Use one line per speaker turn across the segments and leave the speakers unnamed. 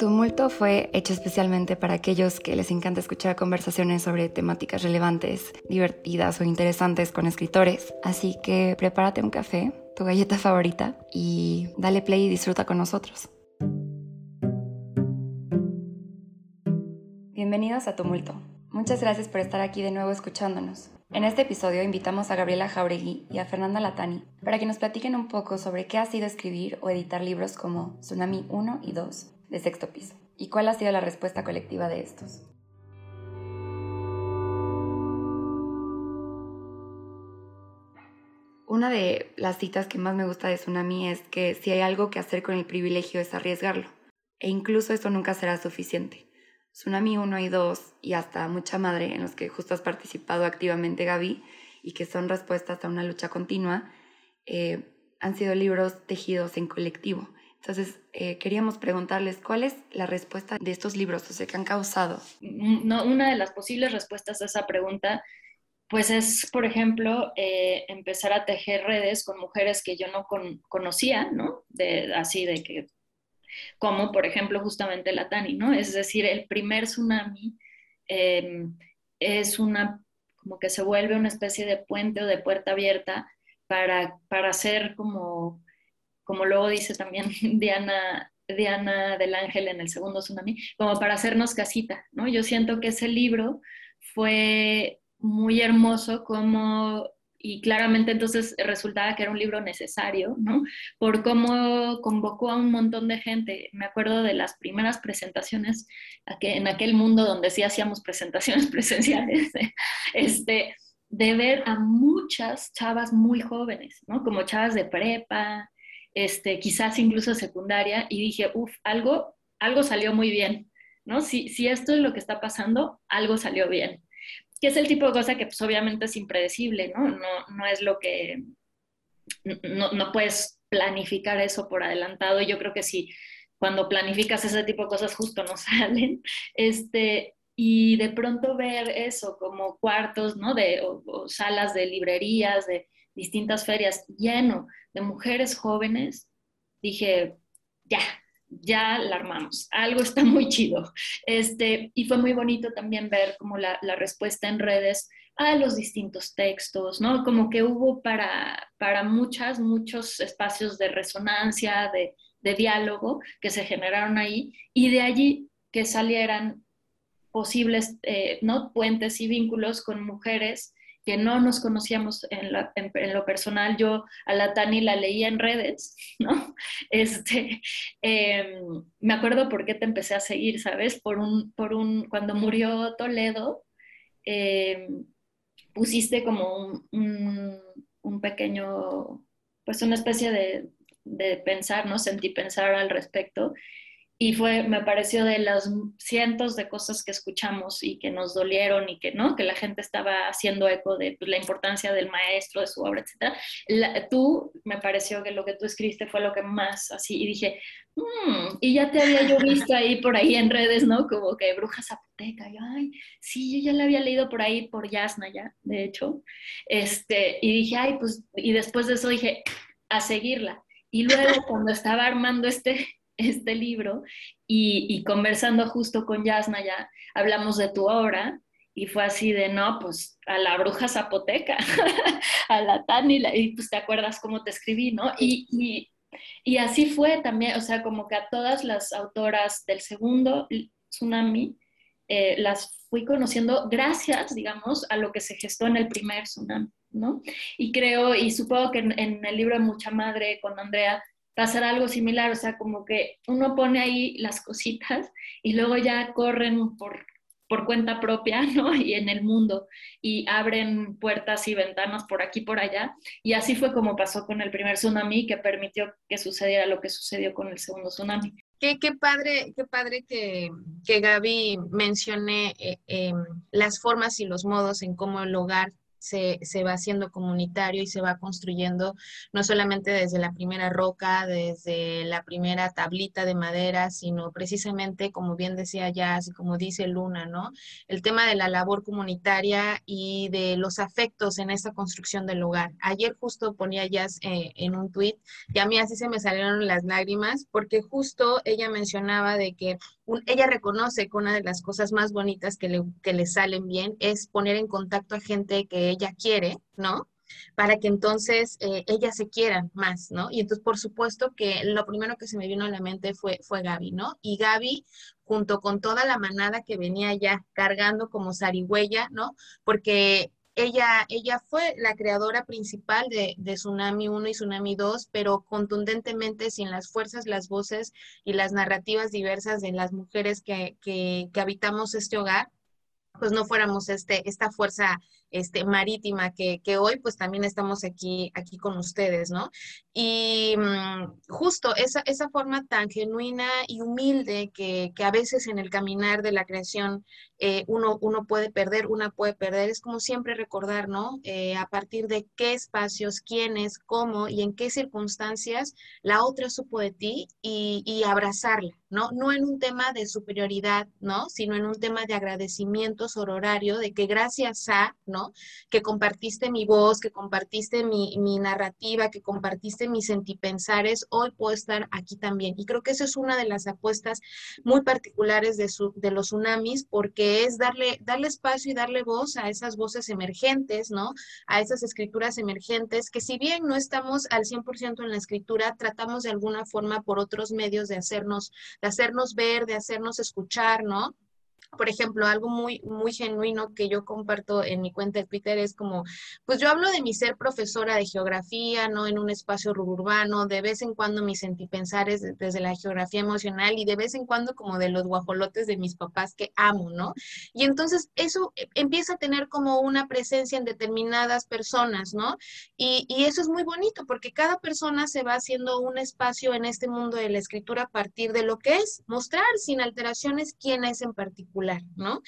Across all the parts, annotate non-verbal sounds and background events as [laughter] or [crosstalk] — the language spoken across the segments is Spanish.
Tumulto fue hecho especialmente para aquellos que les encanta escuchar conversaciones sobre temáticas relevantes, divertidas o interesantes con escritores. Así que prepárate un café, tu galleta [laughs] favorita y dale play y disfruta con nosotros. Bienvenidos a Tumulto. Muchas gracias por estar aquí de nuevo escuchándonos. En este episodio invitamos a Gabriela Jauregui y a Fernanda Latani para que nos platiquen un poco sobre qué ha sido escribir o editar libros como Tsunami 1 y 2 de sexto piso y cuál ha sido la respuesta colectiva de estos. Una de las citas que más me gusta de Tsunami es que si hay algo que hacer con el privilegio es arriesgarlo, e incluso esto nunca será suficiente. Tsunami 1 y 2 y hasta Mucha Madre, en los que justo has participado activamente Gaby y que son respuestas a una lucha continua, eh, han sido libros tejidos en colectivo entonces, eh, queríamos preguntarles cuál es la respuesta de estos libros, o que han causado.
Mm, no, una de las posibles respuestas a esa pregunta, pues es, por ejemplo, eh, empezar a tejer redes con mujeres que yo no conocía, ¿no? De, así de que, como por ejemplo justamente la Tani, ¿no? Es decir, el primer tsunami em, es una, como que se vuelve una especie de puente o de puerta abierta para, para hacer como como luego dice también [laughs] Diana, Diana del Ángel en el segundo tsunami, como para hacernos casita, ¿no? Yo siento que ese libro fue muy hermoso como y claramente entonces resultaba que era un libro necesario, ¿no? Por cómo convocó a un montón de gente. Me acuerdo de las primeras presentaciones en aquel mundo donde sí hacíamos presentaciones [laughs] presenciales, este, de ver a muchas chavas muy jóvenes, ¿no? Como chavas de prepa, este, quizás incluso secundaria, y dije, uff, algo, algo salió muy bien, ¿no? Si, si esto es lo que está pasando, algo salió bien. Que es el tipo de cosa que pues obviamente es impredecible, ¿no? No, no es lo que, no, no puedes planificar eso por adelantado. Yo creo que si cuando planificas ese tipo de cosas justo no [laughs] salen, este, y de pronto ver eso como cuartos, ¿no? De, o salas de librerías, de distintas ferias lleno de mujeres jóvenes, dije, ya, ya la armamos, algo está muy chido. Este, y fue muy bonito también ver como la, respuesta en redes a los distintos textos, ¿no? Como que hubo para, para muchas, muchos espacios de resonancia, de, diálogo que se generaron ahí y de allí que salieran posibles, eh, ¿no? Puentes y vínculos con mujeres que no nos conocíamos en, lo personal. Yo a la Tani la leía en redes, [laughs] ¿no? Este, em, me acuerdo por qué te empecé a seguir, ¿sabes? Por un, por un, cuando murió Toledo, em, pusiste como un, un, pequeño, pues una especie de, de pensar, ¿no? Sentí pensar al respecto y fue, me pareció de las cientos de cosas que escuchamos y que nos dolieron y que, ¿no? Que la gente estaba haciendo eco de pues, la importancia del maestro, de su obra, etc. tú, me pareció que lo que tú escribiste fue lo que más así, y dije, mmm, y ya te había yo visto ahí por ahí en redes, ¿no? Como que Bruja Zapoteca, yo, ay, sí, yo ya la había leído por ahí, por Yasna ya, de hecho, este, y dije, ay, pues, y después de eso dije, a seguirla. Y luego cuando estaba armando este, este libro y, conversando justo con Yasna ya hablamos de tu obra y fue así de, no, pues a la bruja zapoteca, [laughs] a la Tani, y pues te acuerdas cómo te escribí, ¿no? Y, y, así fue también, o sea, como que a todas las autoras del segundo tsunami eh, las fui conociendo gracias, digamos, a lo que se gestó en el primer tsunami, ¿no? Y creo, y supongo que en, el libro Mucha Madre con Andrea pasar algo similar, o sea, como que uno pone ahí las cositas y luego ya corren por, por cuenta propia, [laughs] ¿no? Y en el mundo y abren puertas y ventanas por aquí, por allá. Y así fue como pasó con el primer tsunami que permitió que sucediera lo que sucedió con el segundo tsunami.
Qué, padre, qué padre que, que Gaby mencione eh, em, las formas y los modos en cómo el hogar se, se, va haciendo comunitario y se va construyendo no solamente desde la primera roca, desde la primera tablita de madera, sino precisamente, como bien decía ya, así como dice Luna, ¿no? El tema de la labor comunitaria y de los afectos en esta construcción del hogar. Ayer justo ponía Jazz eh, en un tuit y a mí así se me salieron las lágrimas porque justo ella mencionaba de que ella reconoce que una de las cosas más bonitas que le, que le salen bien es poner en contacto a gente que ella quiere, ¿no? Para que entonces eh, ellas se quieran más, ¿no? Y entonces, por supuesto que lo primero que se me vino a la mente fue, fue Gaby, ¿no? Y Gaby, junto con toda la manada que venía ya cargando como zarigüeya, ¿no? Porque ella, ella fue la creadora principal de, de, Tsunami 1 y Tsunami 2, pero contundentemente sin las fuerzas, las voces y las narrativas diversas de las mujeres que, que, que habitamos este hogar, pues no fuéramos este, esta fuerza este, marítima que, que, hoy pues también estamos aquí, aquí con ustedes, ¿no? Y mm, justo esa, esa forma tan genuina y humilde que, que, a veces en el caminar de la creación eh, uno, uno puede perder, una puede perder, es como siempre recordar, ¿no? Eh, a partir de qué espacios, quiénes, cómo y en qué circunstancias la otra supo de ti y, y abrazarla, ¿no? No en un tema de superioridad, ¿no? Sino en un tema de agradecimiento sororario, de que gracias a, ¿no? Que compartiste mi voz, que compartiste mi, narrativa, que compartiste mis sentipensares, hoy puedo estar aquí también. Y creo que esa es una de las apuestas muy particulares de, de los tsunamis, porque es darle, darle espacio y darle voz a esas voces emergentes, ¿no? A esas escrituras emergentes, que si bien no estamos al 100% en la escritura, tratamos de alguna forma por otros medios de hacernos, de hacernos ver, de hacernos escuchar, ¿no? Por ejemplo, algo muy, muy genuino que yo comparto en mi cuenta de Twitter es como, pues yo hablo de mi ser profesora de geografía, ¿no? En un espacio urbano, de vez en cuando mis sentipensares desde la geografía emocional y de vez en cuando como de los guajolotes de mis papás que amo, ¿no? Y entonces eso e, empieza a tener como una presencia en determinadas personas, ¿no? Y, y eso es muy bonito porque cada persona se va haciendo un espacio en este mundo de la escritura a partir de lo que es, mostrar sin alteraciones quién es en particular ¿no?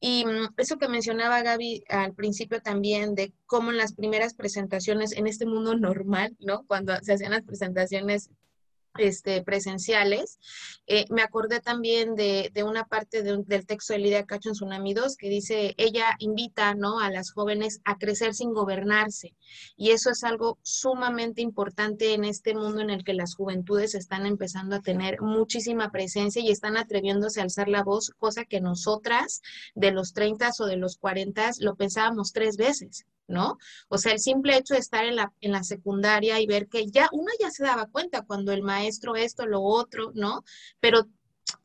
Y mm, eso que mencionaba Gaby al principio también de cómo en las primeras presentaciones en este mundo normal, ¿no? Cuando se hacían las presentaciones este, presenciales. Eh, me acordé también de, una parte del texto de Lidia Cacho en Tsunami 2 que dice, ella invita ¿no? a las jóvenes a crecer sin gobernarse. Y eso es algo sumamente importante en este mundo en el que las juventudes están empezando a tener muchísima presencia y están atreviéndose a alzar la voz, cosa que nosotras de los 30 o de los 40 lo pensábamos tres veces. ¿No? O sea, el simple hecho de estar en la, en la secundaria y ver que ya uno ya se daba cuenta cuando el maestro esto, lo otro, ¿no? Pero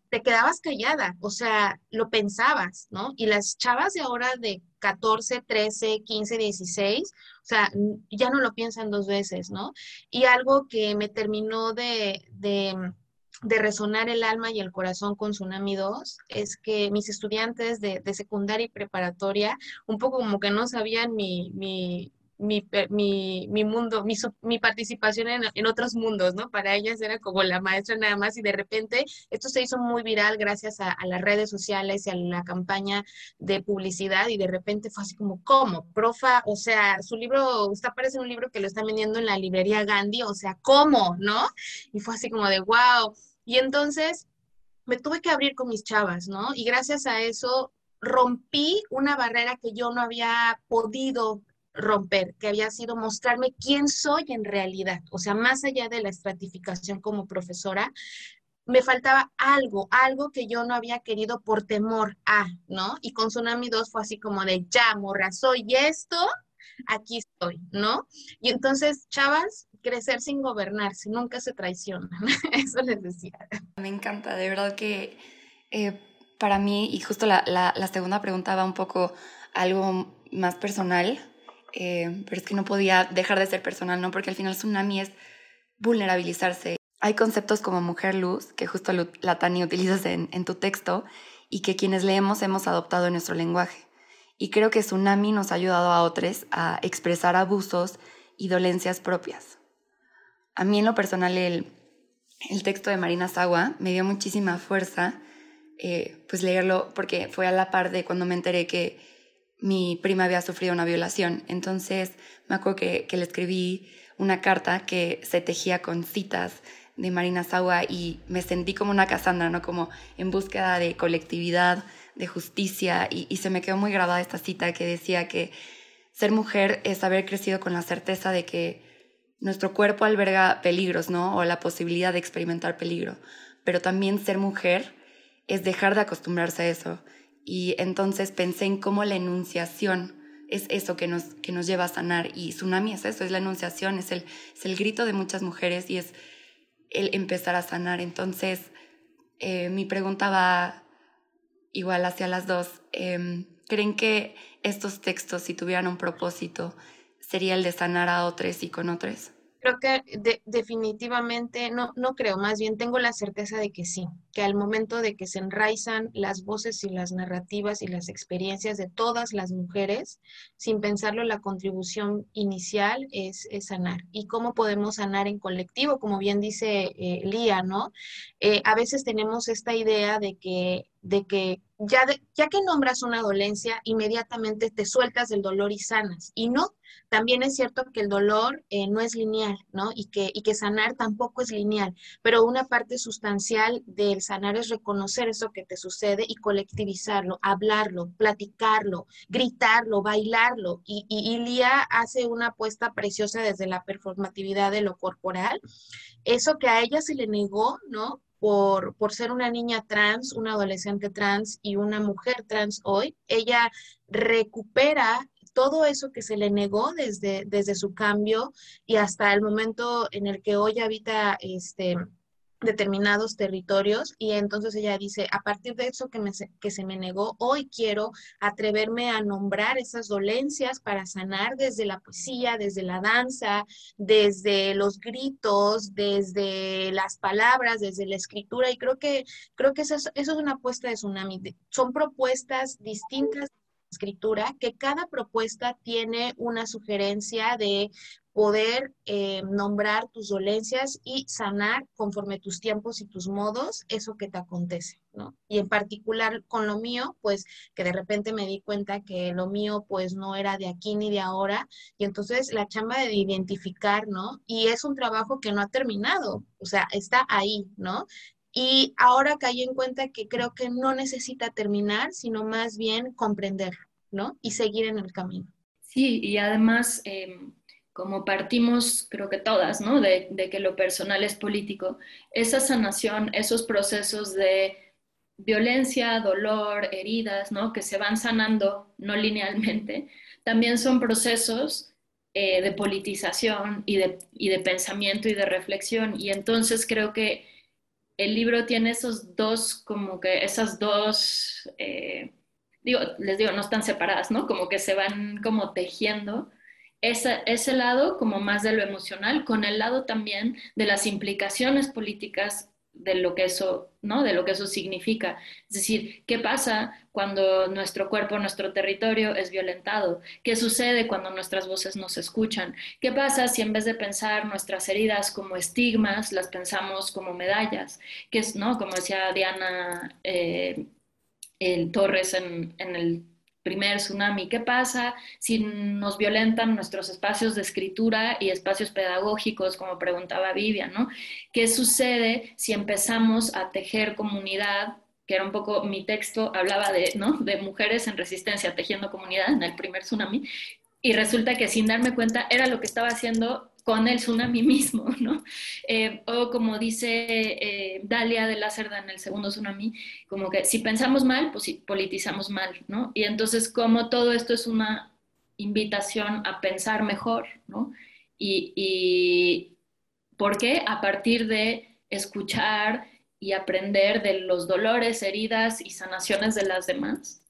te quedabas callada, o sea, lo pensabas, ¿no? Y las chavas de ahora de 14, 13, 15, 16, o sea, ya no lo piensan dos veces, ¿no? Y algo que me terminó de, de de resonar el alma y el corazón con Tsunami 2 es que mis estudiantes de, secundaria y preparatoria un poco como que no sabían mi, mi, mi, mi, mundo, mi, mi participación en, en, otros mundos, ¿no? Para ellas era como la maestra nada más y de repente esto se hizo muy viral gracias a, las redes sociales y a la campaña de publicidad y de repente fue así como, ¿cómo? Profa, o sea, su libro, usted aparece un libro que lo están vendiendo en la librería Gandhi, o sea, ¿cómo? ¿No? Y fue así como de, wow. Y entonces me tuve que abrir con mis chavas, ¿no? Y gracias a eso rompí una barrera que yo no había podido romper, que había sido mostrarme quién soy en realidad. O sea, más allá de la estratificación como profesora, me faltaba algo, algo que yo no había querido por temor a, ¿no? Y con Tsunami 2 fue así como de, ya, morra, soy esto, aquí estoy, ¿no? Y entonces, chavas, crecer sin gobernarse, nunca se traiciona. [laughs] Eso les decía.
Me encanta, de verdad que eh, para mí, y justo la, la, segunda pregunta va un poco algo más personal, eh, pero es que no podía dejar de ser personal, ¿no? Porque al final tsunami es vulnerabilizarse. Hay conceptos como mujer luz, que justo la Tani utilizas en, en tu texto, y que quienes leemos hemos adoptado en nuestro lenguaje. Y creo que Tsunami nos ha ayudado a otros a expresar abusos y dolencias propias. A mí en lo personal el, el texto de Marina Sagua me dio muchísima fuerza, eh, pues leerlo, porque fue a la par de cuando me enteré que mi prima había sufrido una violación. Entonces me acuerdo que, le escribí una carta que se tejía con citas de Marina Sawa y me sentí como una Cassandra, ¿no? Como en búsqueda de colectividad, de justicia y, y, se me quedó muy grabada esta cita que decía que ser mujer es haber crecido con la certeza de que nuestro cuerpo alberga peligros, ¿no? O la posibilidad de experimentar peligro, pero también ser mujer es dejar de acostumbrarse a eso. Y entonces pensé en cómo la enunciación es eso que nos, que nos lleva a sanar. Y Tsunami es eso, es la enunciación, es el, es el grito de muchas mujeres y es el empezar a sanar. Entonces, eh, mi pregunta va igual hacia las dos. Eh, ¿Creen que estos textos, si tuvieran un propósito, sería el de sanar a otros y con otros?
Creo que definitivamente, no, no creo, más bien tengo la certeza de que sí, que al momento de que se enraizan las voces y las narrativas y las experiencias de todas las mujeres, sin pensarlo, la contribución inicial es, sanar. ¿Y cómo podemos sanar en colectivo? Como bien dice eh, Lía, ¿no? Eh, a veces tenemos esta idea de que de que ya, ya que nombras una dolencia, inmediatamente te sueltas del dolor y sanas. Y no, también es cierto que el dolor eh, no es lineal, ¿no? Y que, y que sanar tampoco es lineal, pero una parte sustancial del sanar es reconocer eso que te sucede y colectivizarlo, hablarlo, platicarlo, gritarlo, bailarlo. Y, y, Lía hace una apuesta preciosa desde la performatividad de lo corporal. Eso que a ella se le negó, ¿no? Por, por ser una niña trans, una adolescente trans y una mujer trans hoy, ella recupera todo eso que se le negó desde, desde su cambio y hasta el momento en el que hoy habita este, determinados territorios y entonces ella dice, a partir de eso que, me, que se me negó, hoy quiero atreverme a nombrar esas dolencias para sanar desde la poesía, desde la danza, desde los gritos, desde las palabras, desde la escritura y creo que, creo que eso es, eso es una apuesta de tsunami. Son propuestas distintas escritura, que cada propuesta tiene una sugerencia de poder eh, nombrar tus dolencias y sanar conforme tus tiempos y tus modos eso que te acontece, ¿no? Y en particular con lo mío, pues que de repente me di cuenta que lo mío pues no era de aquí ni de ahora y entonces la chamba de identificar, ¿no? Y es un trabajo que no ha terminado, o sea, está ahí, ¿no? Y ahora caí en cuenta que creo que no necesita terminar, sino más bien comprender, ¿no? Y seguir en el camino.
Sí, y además, em, como partimos, creo que todas, ¿no? De, que lo personal es político, esa sanación, esos procesos de violencia, dolor, heridas, ¿no? Que se van sanando no linealmente, también son procesos eh, de politización y de, y de pensamiento y de reflexión. Y entonces creo que el libro tiene esos dos, como que esas dos, eh, digo, les digo, no están separadas, ¿no? Como que se van como tejiendo ese, ese lado como más de lo emocional, con el lado también de las implicaciones políticas de lo que eso, ¿no? De lo que eso significa. Es decir, ¿qué pasa cuando nuestro cuerpo, nuestro territorio es violentado? ¿Qué sucede cuando nuestras voces no se escuchan? ¿Qué pasa si en vez de pensar nuestras heridas como estigmas, las pensamos como medallas? Que es, ¿no? Como decía Diana eh, Torres en, en el primer tsunami. ¿Qué pasa si nos violentan nuestros espacios de escritura y espacios pedagógicos, como preguntaba Vivian, ¿no? ¿Qué sucede si empezamos a tejer comunidad? que era un poco mi texto, hablaba de, ¿no? de mujeres en resistencia tejiendo comunidad en el primer tsunami, y resulta que sin darme cuenta era lo que estaba haciendo con el tsunami [laughs] mismo, ¿no? Eh, o como dice eh, Dalia de la en el segundo tsunami, como que si pensamos mal, pues politizamos mal, ¿no? Y entonces como todo esto es una invitación a pensar mejor, ¿no? Y, y ¿por qué? A partir de escuchar y aprender de los dolores, heridas y sanaciones de las demás.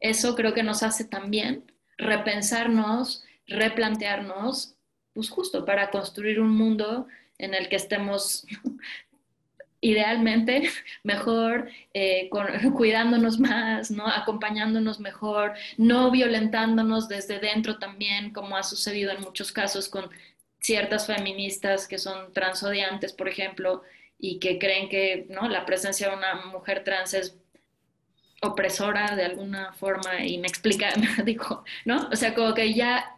Eso creo que nos hace también repensarnos, replantearnos pues justo para construir un mundo en el que estemos [laughs] idealmente [laughs] mejor, eh, [laughs] cuidándonos más, ¿no? acompañándonos mejor, no violentándonos desde dentro también, como ha sucedido en muchos casos con ciertas feministas que son transodiantes, por ejemplo, y que creen que ¿no? la presencia de una mujer trans es opresora de alguna forma y me explica, me dijo, ¿no? O sea, como que ya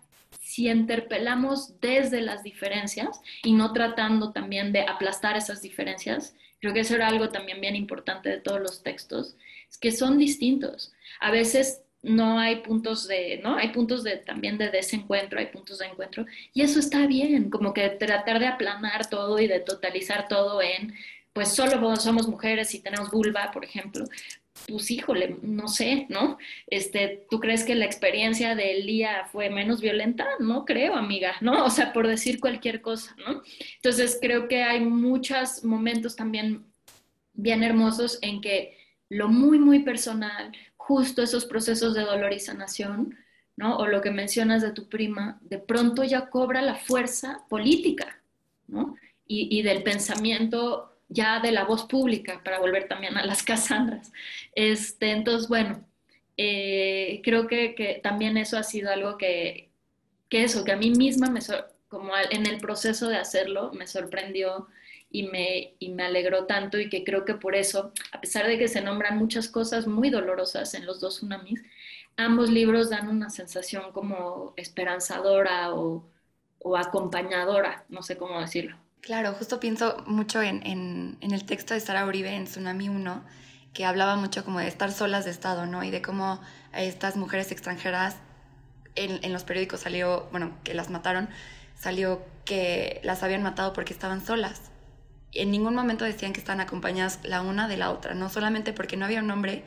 si interpelamos desde las diferencias y no tratando también de aplastar esas diferencias, creo que eso era algo también bien importante de todos los textos, es que son distintos. A veces no hay puntos de, ¿no? Hay puntos de también de desencuentro, hay puntos de encuentro, y eso está bien, como que tratar de aplanar todo y de totalizar todo en, pues solo somos mujeres y tenemos vulva, por ejemplo, pues híjole, no sé, ¿no? Este, ¿tú crees que la experiencia de Elía fue menos violenta? No creo, amiga, ¿no? O sea, por decir cualquier cosa, ¿no? Entonces creo que hay muchos momentos también bien hermosos en que lo muy, muy personal, justo esos procesos de dolor y sanación, ¿no? O lo que mencionas de tu prima, de pronto ya cobra la fuerza política, ¿no? Y, y del pensamiento ya de la voz pública, para volver también a las [laughs] Casandras. Este, entonces, bueno, eh, creo que, también eso ha sido algo que, que eso, que a mí misma, me como en el proceso de hacerlo, me sorprendió y me, y me alegró tanto y que creo que por eso, a pesar de que se nombran muchas cosas muy dolorosas en los dos tsunamis, ambos libros dan una sensación como esperanzadora o, o acompañadora, no sé cómo decirlo.
Claro, justo pienso mucho en, en, el texto de Sara Uribe en Tsunami 1, que hablaba mucho como de estar solas de Estado, ¿no? Y de cómo estas mujeres extranjeras en, en, los periódicos salió, bueno, que las mataron, salió que las habían matado porque estaban solas. En ningún momento decían que estaban acompañadas la una de la otra, no solamente porque no había un hombre,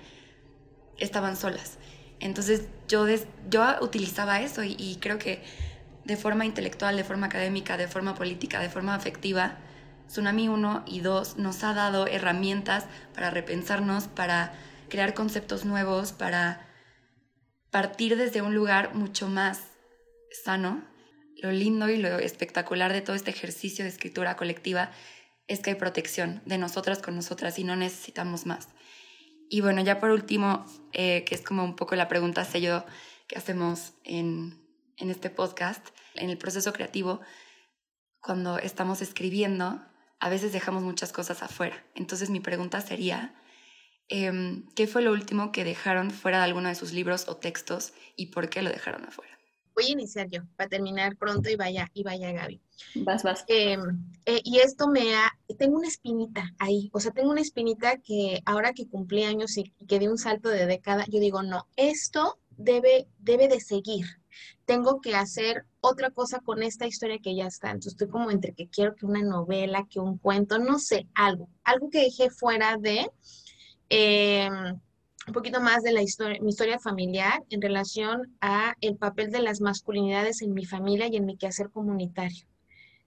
estaban solas. Entonces yo, yo utilizaba eso y, y creo que de forma intelectual, de forma académica, de forma política, de forma afectiva, Tsunami 1 y 2 nos ha dado herramientas para repensarnos, para crear conceptos nuevos, para partir desde un lugar mucho más sano. Lo lindo y lo espectacular de todo este ejercicio de escritura colectiva es que hay protección de nosotras con nosotras y no necesitamos más. Y bueno, ya por último, eh, que es como un poco la pregunta sello que hacemos en, en este podcast, en el proceso creativo, cuando estamos escribiendo, a veces dejamos muchas cosas afuera. Entonces mi pregunta sería, em, ¿qué fue lo último que dejaron fuera de alguno de sus libros o textos y por qué lo dejaron afuera?
Voy a iniciar yo, para terminar pronto y vaya, y vaya Gaby.
Vas, vas.
Em, eh, y esto me ha, tengo una espinita ahí, o sea, tengo una espinita que ahora que cumplí años y, y que di un salto de década, yo digo, no, esto debe, debe de seguir, tengo que hacer otra cosa con esta historia que ya está. Entonces estoy como entre que quiero que una novela, que un cuento, no sé, algo, algo que dejé fuera de eh, un poquito más de la historia, mi historia familiar en relación a el papel de las masculinidades en mi familia y en mi quehacer comunitario.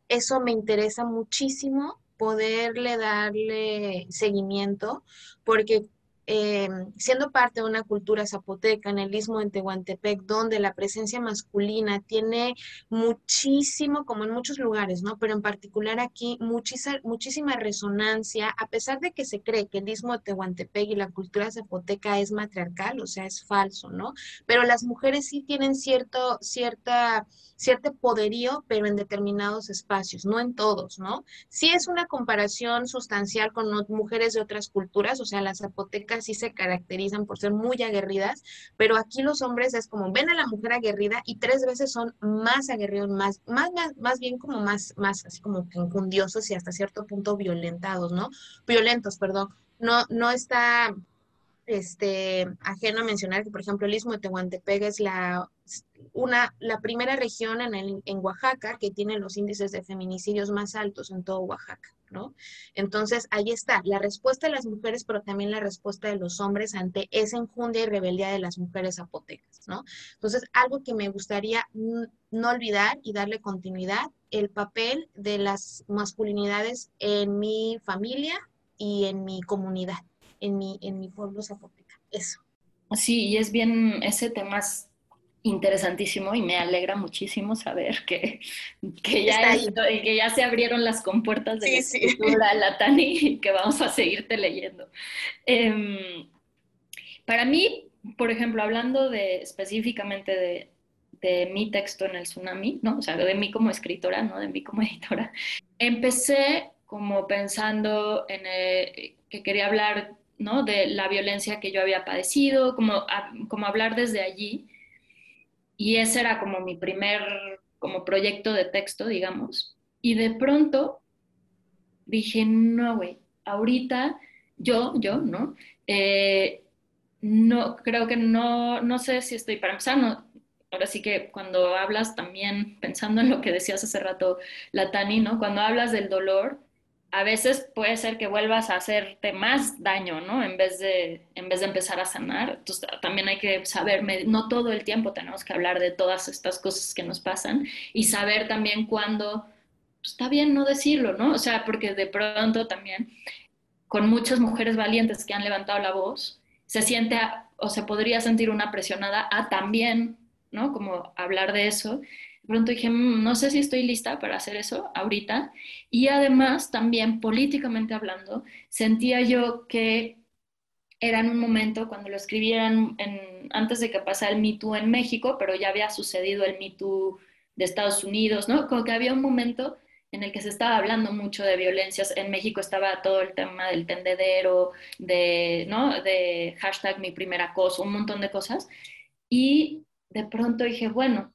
Eso me interesa muchísimo poderle darle seguimiento porque Em, siendo parte de una cultura zapoteca en el istmo de Tehuantepec, donde la presencia masculina tiene muchísimo, como en muchos lugares, ¿no? Pero en particular aquí, muchísima, resonancia, a pesar de que se cree que el istmo de Tehuantepec y la cultura zapoteca es matriarcal, o sea, es falso, ¿no? Pero las mujeres sí tienen cierto, cierta cierto poderío, pero en determinados espacios, no en todos, ¿no? Sí es una comparación sustancial con mujeres de otras culturas, o sea, las zapotecas sí se caracterizan por ser muy aguerridas, pero aquí los hombres es como ven a la mujer aguerrida y tres veces son más aguerridos, más, más, más, bien como más, más así como que y hasta cierto punto violentados, ¿no? Violentos, perdón. No, no está este, ajeno a mencionar que, por ejemplo, el istmo de Tehuantepec es la, una, la primera región en, el, en Oaxaca que tiene los índices de feminicidios más altos en todo Oaxaca, ¿no? Entonces, ahí está, la respuesta de las mujeres, pero también la respuesta de los hombres ante esa enjundia y rebeldía de las mujeres zapotecas, ¿no? Entonces, algo que me gustaría no olvidar y darle continuidad, el papel de las masculinidades en mi familia y en mi comunidad en mi, en mi pueblo zapoteca. Eso.
Sí, y es bien, ese tema es interesantísimo y me alegra muchísimo saber que, que, ya, que ya se abrieron las compuertas de la escritura Latani y que vamos a seguirte leyendo. Em, para mí, por ejemplo, hablando de específicamente de, de mi texto en el tsunami, ¿no? O sea, de mí como escritora, no de mí como editora, empecé como pensando en eh, que quería hablar ¿no? De la violencia que yo había padecido, como, como hablar desde allí. Y ese era como mi primer como proyecto de texto, digamos. Y de pronto dije, no, güey, ahorita yo, yo, ¿no? Eh, no, creo que no, no sé si estoy para empezar, no, ahora sí que cuando hablas también, [laughs] pensando en lo que decías hace rato, la Tani, ¿no? Cuando hablas del dolor, a veces puede ser que vuelvas a hacerte más daño, ¿no? En vez de, en vez de empezar a sanar. Entonces también hay que saber, no todo el tiempo tenemos que hablar de todas estas cosas que nos pasan y saber también cuándo pues, está bien no decirlo, ¿no? O sea, porque de pronto también con muchas mujeres valientes que han levantado la voz, se siente o se podría sentir una presionada a también, ¿no? Como hablar de eso pronto dije, mm, no sé si estoy lista para hacer eso ahorita. Y además, también políticamente hablando, sentía yo que era en un momento cuando lo escribieran antes de que pasara el Me Too en México, pero ya había sucedido el Me Too de Estados Unidos, ¿no? Como que había un momento en el que se estaba hablando mucho de violencias. En México estaba todo el tema del tendedero, de, ¿no? de hashtag mi primer acoso, un montón de cosas. Y de pronto dije, bueno,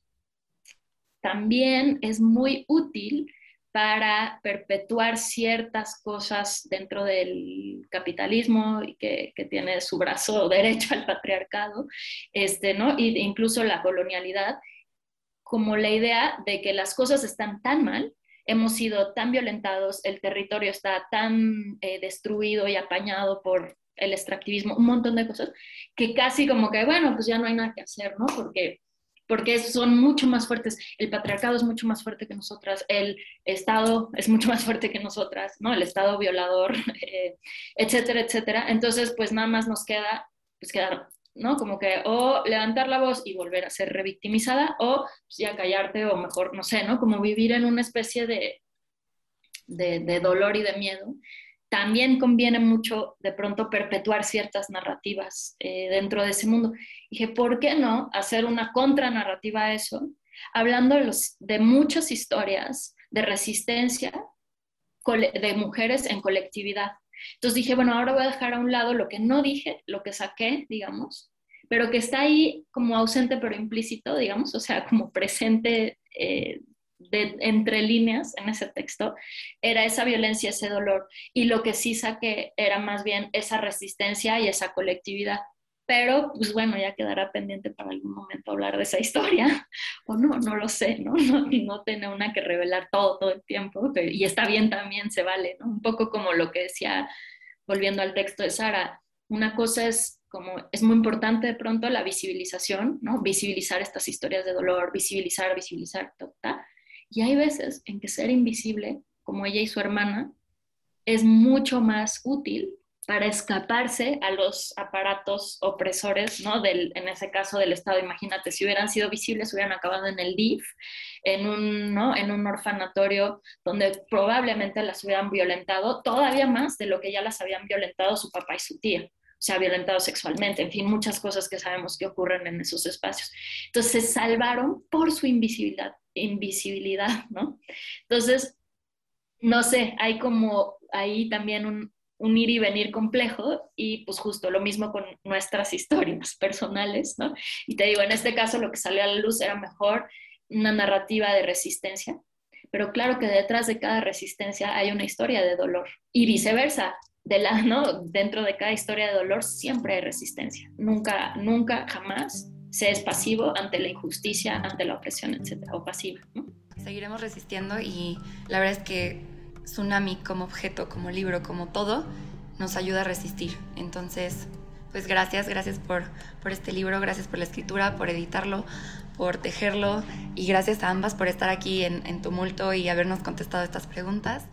también es muy útil para perpetuar ciertas cosas dentro del capitalismo y que, tiene su brazo [laughs] derecho al patriarcado, este, ¿no? E incluso la colonialidad, como la idea de que las cosas están tan mal, hemos sido tan violentados, el territorio está tan eh, destruido y apañado por el extractivismo, un montón de cosas, que casi como que, bueno, pues ya no hay nada que hacer, ¿no? Porque porque son mucho más fuertes. El patriarcado es mucho más fuerte que nosotras, el Estado es mucho más fuerte que nosotras, ¿no? El Estado violador, [laughs] eh, etcétera, etcétera. Entonces, pues nada más nos queda, pues quedar, ¿no? Como que o levantar la voz y volver a ser revictimizada o pues, ya callarte o mejor, no sé, ¿no? Como vivir en una especie de, de, de dolor y de miedo también conviene mucho de pronto perpetuar ciertas narrativas eh, dentro de ese mundo. dije, ¿por qué no hacer una contranarrativa a eso? Hablando de, los, de muchas historias de resistencia de mujeres en colectividad. Entonces dije, bueno, ahora voy a dejar a un lado lo que no dije, lo que saqué, digamos, pero que está ahí como ausente pero implícito, digamos, o sea, como presente eh, de, entre líneas en ese texto era esa violencia, ese dolor. Y lo que sí saqué era más bien esa resistencia y esa colectividad. Pero, pues bueno, ya quedará pendiente para algún momento hablar de esa historia. [laughs] O no, no lo sé, ¿no? [laughs] No, no tiene una que revelar todo, todo el tiempo. y está bien también, se vale, ¿no? Un poco como lo que decía, volviendo al texto de Sara, una cosa es como es muy importante de pronto la visibilización, ¿no? Visibilizar estas historias de dolor, visibilizar, visibilizar, ta, y hay veces en que ser invisible, como ella y su hermana, es mucho más útil para escaparse a los aparatos opresores, ¿no? Del, en ese caso del Estado. Imagínate, si hubieran sido visibles, hubieran acabado en el DIF, en un, ¿no? en un orfanatorio donde probablemente las hubieran violentado todavía más de lo que ya las habían violentado su papá y su tía se ha violentado sexualmente, en fin, muchas cosas que sabemos que ocurren en esos espacios. Entonces se salvaron por su invisibilidad, invisibilidad, ¿no? Entonces, no sé, hay como ahí también un, un ir y venir complejo y pues justo lo mismo con nuestras historias [laughs] personales, ¿no? Y te digo, en este caso lo que salió a la luz era mejor una narrativa de resistencia, pero claro que detrás de cada resistencia hay una historia de dolor y viceversa, de la, ¿no? dentro de cada historia de dolor siempre hay resistencia. Nunca, nunca, jamás se es pasivo ante la injusticia, ante la opresión, etcétera, o pasiva.
Seguiremos resistiendo y la verdad es que Tsunami como objeto, como libro, como todo, nos ayuda a resistir. Entonces, pues gracias, gracias por, por este libro, gracias por la escritura, por editarlo, por tejerlo y gracias a ambas por estar aquí en, en Tumulto y habernos contestado estas preguntas.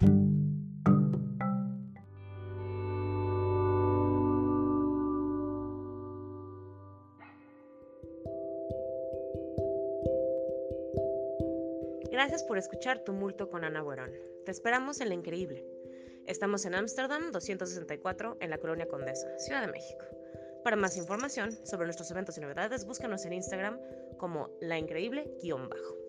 Por escuchar Tumulto con Ana Buerón. Te esperamos en La Increíble. Estamos en Ámsterdam 264 en la Colonia Condesa, Ciudad de México. Para más información sobre nuestros eventos y novedades, búscanos en Instagram como La Increíble-bajo.